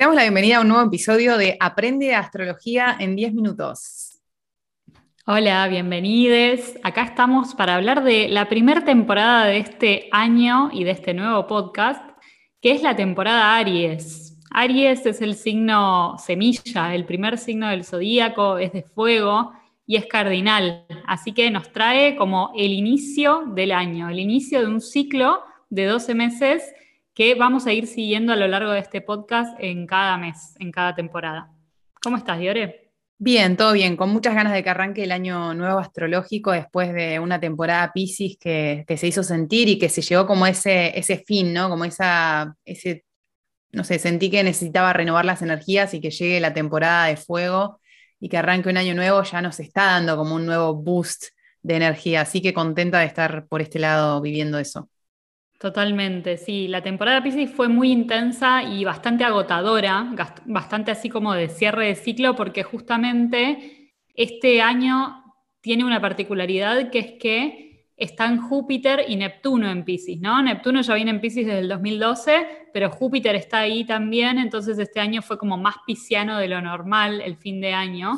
Te damos la bienvenida a un nuevo episodio de Aprende Astrología en 10 minutos. Hola, bienvenidos. Acá estamos para hablar de la primera temporada de este año y de este nuevo podcast, que es la temporada Aries. Aries es el signo semilla, el primer signo del zodíaco, es de fuego y es cardinal. Así que nos trae como el inicio del año, el inicio de un ciclo de 12 meses que vamos a ir siguiendo a lo largo de este podcast en cada mes, en cada temporada. ¿Cómo estás, Diore? Bien, todo bien, con muchas ganas de que arranque el año nuevo astrológico después de una temporada Pisces que, se hizo sentir y que se llegó como ese, ese fin, ¿no? Como esa, ese, no sé, sentí que necesitaba renovar las energías y que llegue la temporada de fuego y que arranque un año nuevo ya nos está dando como un nuevo boost de energía, así que contenta de estar por este lado viviendo eso. Totalmente, sí. La temporada Pisces fue muy intensa y bastante agotadora, bastante así como de cierre de ciclo, porque justamente este año tiene una particularidad que es que están Júpiter y Neptuno en Pisces, ¿no? Neptuno ya viene en Pisces desde el 2012, pero Júpiter está ahí también, entonces este año fue como más pisciano de lo normal el fin de año.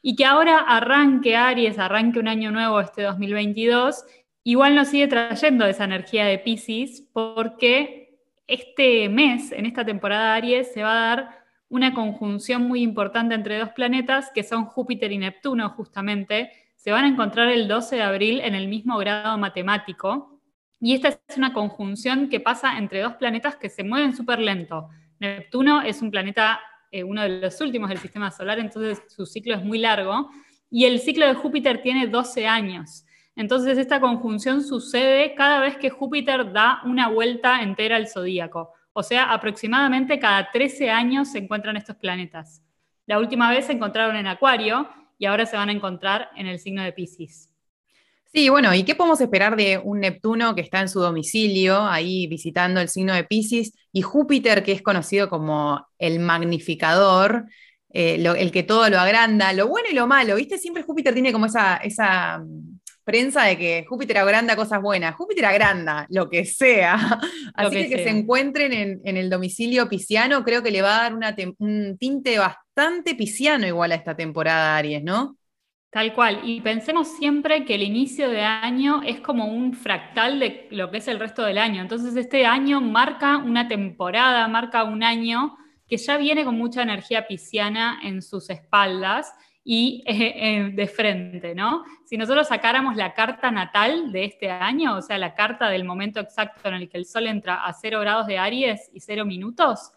Y que ahora arranque Aries, arranque un año nuevo este 2022 igual nos sigue trayendo esa energía de Pisces porque este mes, en esta temporada de Aries, se va a dar una conjunción muy importante entre dos planetas que son Júpiter y Neptuno justamente. Se van a encontrar el 12 de abril en el mismo grado matemático. Y esta es una conjunción que pasa entre dos planetas que se mueven súper lento. Neptuno es un planeta, eh, uno de los últimos del sistema solar, entonces su ciclo es muy largo. Y el ciclo de Júpiter tiene 12 años. Entonces esta conjunción sucede cada vez que Júpiter da una vuelta entera al zodíaco. O sea, aproximadamente cada 13 años se encuentran estos planetas. La última vez se encontraron en Acuario y ahora se van a encontrar en el signo de Pisces. Sí, bueno, ¿y qué podemos esperar de un Neptuno que está en su domicilio, ahí visitando el signo de Pisces, y Júpiter, que es conocido como el magnificador, eh, el que todo lo agranda, lo bueno y lo malo? ¿Viste? Siempre Júpiter tiene como esa, esa prensa de que Júpiter agranda cosas buenas. Júpiter agranda lo que sea. Así que que se encuentren en, el domicilio pisciano, creo que le va a dar un tinte bastante pisciano igual a esta temporada, Aries, ¿no? Tal cual. Y pensemos siempre que el inicio de año es como un fractal de lo que es el resto del año. Entonces este año marca una temporada, marca un año que ya viene con mucha energía pisciana en sus espaldas y eh, eh, de frente, ¿no? Si nosotros sacáramos la carta natal de este año, o sea, la carta del momento exacto en el que el Sol entra a 0 grados de Aries y 0 minutos,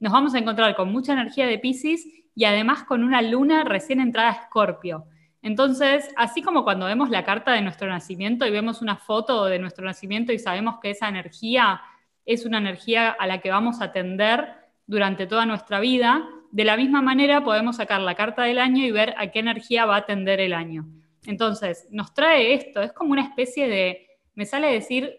nos vamos a encontrar con mucha energía de Pisces y además con una luna recién entrada a Escorpio. Entonces, así como cuando vemos la carta de nuestro nacimiento y vemos una foto de nuestro nacimiento y sabemos que esa energía es una energía a la que vamos a atender durante toda nuestra vida, de la misma manera podemos sacar la carta del año y ver a qué energía va a atender el año. Entonces, nos trae esto, es como una especie de, me sale a decir,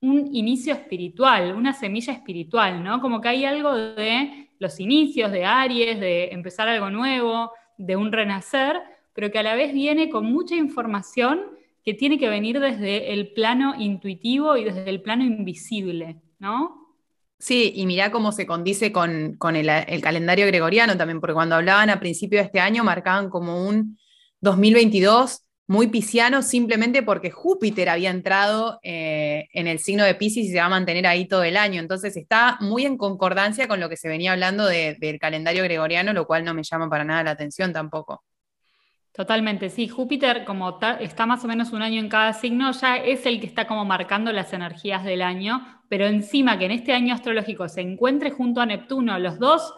un inicio espiritual, una semilla espiritual, ¿no? Como que hay algo de los inicios de Aries, de empezar algo nuevo, de un renacer, pero que a la vez viene con mucha información que tiene que venir desde el plano intuitivo y desde el plano invisible, ¿no? Sí, y mirá cómo se condice con, el, calendario gregoriano también, porque cuando hablaban a principio de este año marcaban como un 2022 muy pisciano simplemente porque Júpiter había entrado eh, en el signo de Pisces y se va a mantener ahí todo el año. Entonces está muy en concordancia con lo que se venía hablando del calendario gregoriano, lo cual no me llama para nada la atención tampoco. Totalmente, sí. Júpiter, como está más o menos un año en cada signo, ya es el que está como marcando las energías del año, pero encima que en este año astrológico se encuentre junto a Neptuno, los dos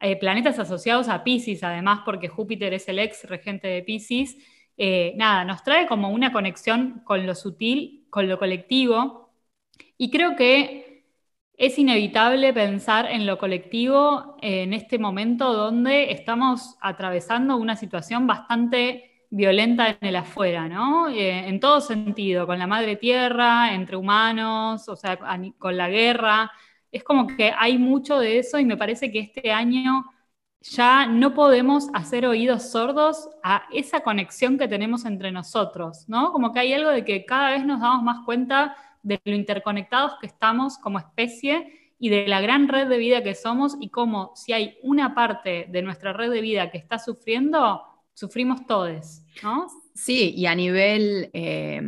eh, planetas asociados a Pisces, además, porque Júpiter es el ex regente de Pisces, eh, nada, nos trae como una conexión con lo sutil, con lo colectivo, y creo que es inevitable pensar en lo colectivo en este momento donde estamos atravesando una situación bastante violenta en el afuera, ¿no? Eh, en todo sentido, con la madre tierra, entre humanos, o sea, con la guerra. Es como que hay mucho de eso y me parece que este año ya no podemos hacer oídos sordos a esa conexión que tenemos entre nosotros, ¿no? Como que hay algo de que cada vez nos damos más cuenta de lo interconectados que estamos como especie y de la gran red de vida que somos y cómo si hay una parte de nuestra red de vida que está sufriendo, sufrimos todos, ¿no? Sí, y a nivel eh,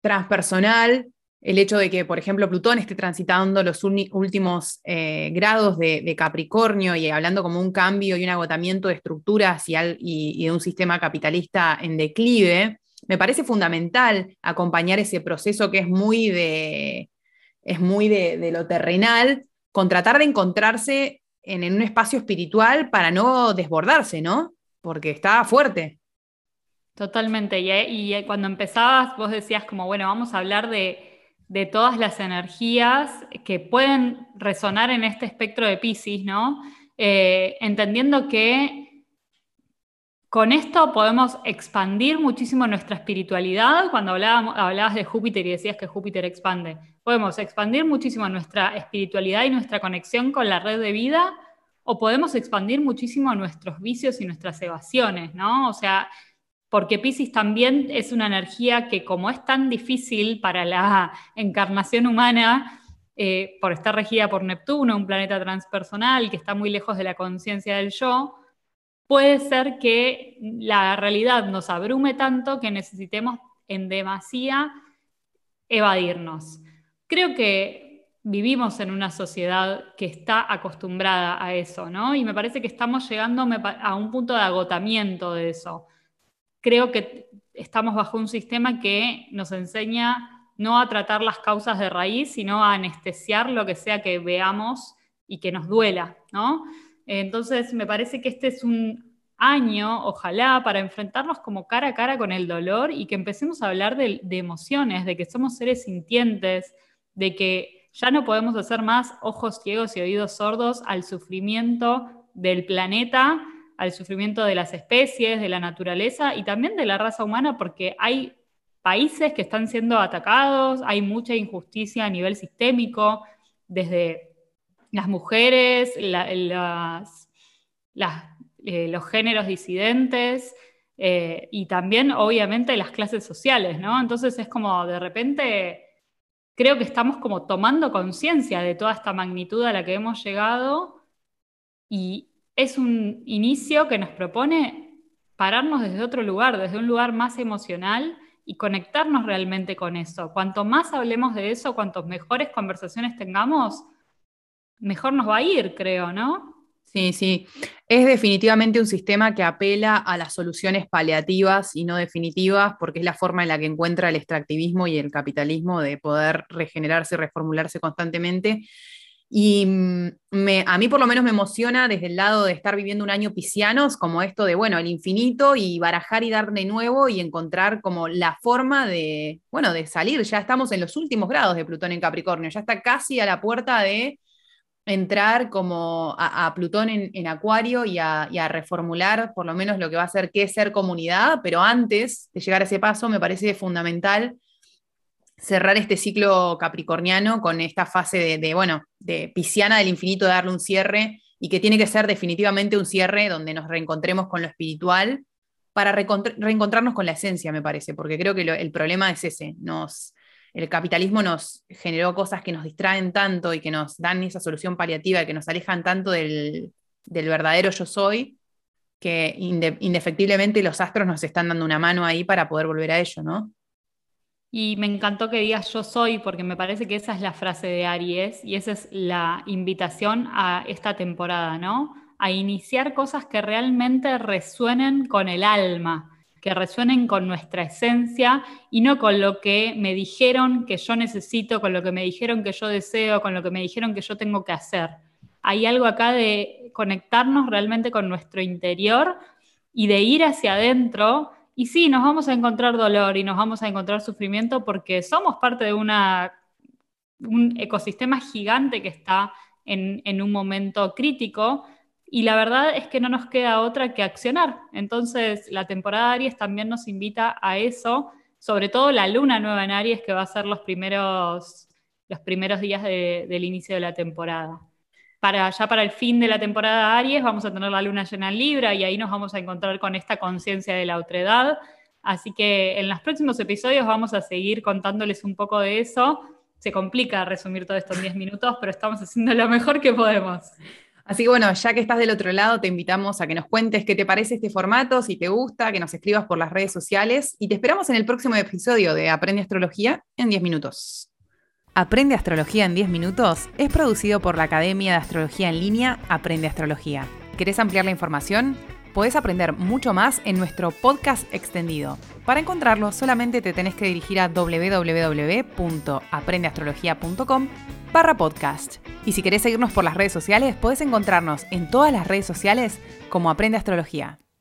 transpersonal, el hecho de que, por ejemplo, Plutón esté transitando los últimos eh, grados de, Capricornio y hablando como un cambio y un agotamiento de estructuras y, de un sistema capitalista en declive, me parece fundamental acompañar ese proceso que es muy de, es muy de, lo terrenal, con tratar de encontrarse en, en, un espacio espiritual para no desbordarse, ¿no? Porque está fuerte. Totalmente. Y, cuando empezabas, vos decías como, bueno, vamos a hablar de, de, todas las energías que pueden resonar en este espectro de Pisces, ¿no? Eh, entendiendo que con esto podemos expandir muchísimo nuestra espiritualidad. Cuando hablabas de Júpiter y decías que Júpiter expande, podemos expandir muchísimo nuestra espiritualidad y nuestra conexión con la red de vida, o podemos expandir muchísimo nuestros vicios y nuestras evasiones, ¿no? O sea, porque Pisces también es una energía que como es tan difícil para la encarnación humana, eh, por estar regida por Neptuno, un planeta transpersonal que está muy lejos de la conciencia del yo, puede ser que la realidad nos abrume tanto que necesitemos en demasía evadirnos. Creo que vivimos en una sociedad que está acostumbrada a eso, ¿no? Y me parece que estamos llegando a un punto de agotamiento de eso creo que estamos bajo un sistema que nos enseña no a tratar las causas de raíz, sino a anestesiar lo que sea que veamos y que nos duela, ¿no? Entonces, me parece que este es un año, ojalá, para enfrentarnos como cara a cara con el dolor y que empecemos a hablar de, emociones, de que somos seres sintientes, de que ya no podemos hacer más ojos ciegos y oídos sordos al sufrimiento del planeta al sufrimiento de las especies, de la naturaleza y también de la raza humana, porque hay países que están siendo atacados, hay mucha injusticia a nivel sistémico, desde las mujeres, eh, los géneros disidentes eh, y también obviamente las clases sociales, ¿no? Entonces es como de repente creo que estamos como tomando conciencia de toda esta magnitud a la que hemos llegado y, es un inicio que nos propone pararnos desde otro lugar, desde un lugar más emocional y conectarnos realmente con eso. Cuanto más hablemos de eso, cuanto mejores conversaciones tengamos, mejor nos va a ir, creo, ¿no? Sí, sí. Es definitivamente un sistema que apela a las soluciones paliativas y no definitivas, porque es la forma en la que encuentra el extractivismo y el capitalismo de poder regenerarse y reformularse constantemente. Y mm, a mí por lo menos me emociona desde el lado de estar viviendo un año piscianos, como esto de, bueno, el infinito y barajar y dar de nuevo y encontrar como la forma de, bueno, de salir. Ya estamos en los últimos grados de Plutón en Capricornio, ya está casi a la puerta de entrar como a, Plutón en, Acuario y a, reformular por lo menos lo que va a ser qué ser comunidad, pero antes de llegar a ese paso me parece fundamental cerrar este ciclo capricorniano con esta fase de, bueno, de pisciana del infinito, de darle un cierre y que tiene que ser definitivamente un cierre donde nos reencontremos con lo espiritual para reencontrarnos con la esencia, me parece, porque creo que el problema es ese, nos, el capitalismo nos generó cosas que nos distraen tanto y que nos dan esa solución paliativa, que nos alejan tanto del, verdadero yo soy, que indefectiblemente los astros nos están dando una mano ahí para poder volver a ello, ¿no? Y me encantó que digas yo soy, porque me parece que esa es la frase de Aries y esa es la invitación a esta temporada, ¿no? A iniciar cosas que realmente resuenen con el alma, que resuenen con nuestra esencia y no con lo que me dijeron que yo necesito, con lo que me dijeron que yo deseo, con lo que me dijeron que yo tengo que hacer. Hay algo acá de conectarnos realmente con nuestro interior y de ir hacia adentro y sí, nos vamos a encontrar dolor y nos vamos a encontrar sufrimiento porque somos parte de un ecosistema gigante que está en, un momento crítico y la verdad es que no nos queda otra que accionar. Entonces, la temporada Aries también nos invita a eso, sobre todo la luna nueva en Aries, que va a ser los primeros, los primeros días del inicio de la temporada para ya para el fin de la temporada Aries vamos a tener la luna llena en Libra y ahí nos vamos a encontrar con esta conciencia de la otredad. Así que en los próximos episodios vamos a seguir contándoles un poco de eso, se complica resumir todo esto en 10 minutos, pero estamos haciendo lo mejor que podemos. Así que bueno, ya que estás del otro lado, te invitamos a que nos cuentes qué te parece este formato, si te gusta, que nos escribas por las redes sociales y te esperamos en el próximo episodio de Aprende Astrología en 10 minutos. Aprende Astrología en 10 minutos es producido por la Academia de Astrología en línea Aprende Astrología. ¿Querés ampliar la información? Podés aprender mucho más en nuestro podcast extendido. Para encontrarlo, solamente te tenés que dirigir a www.aprendeastrología.com barra podcast. Y si querés seguirnos por las redes sociales, podés encontrarnos en todas las redes sociales como Aprende Astrología.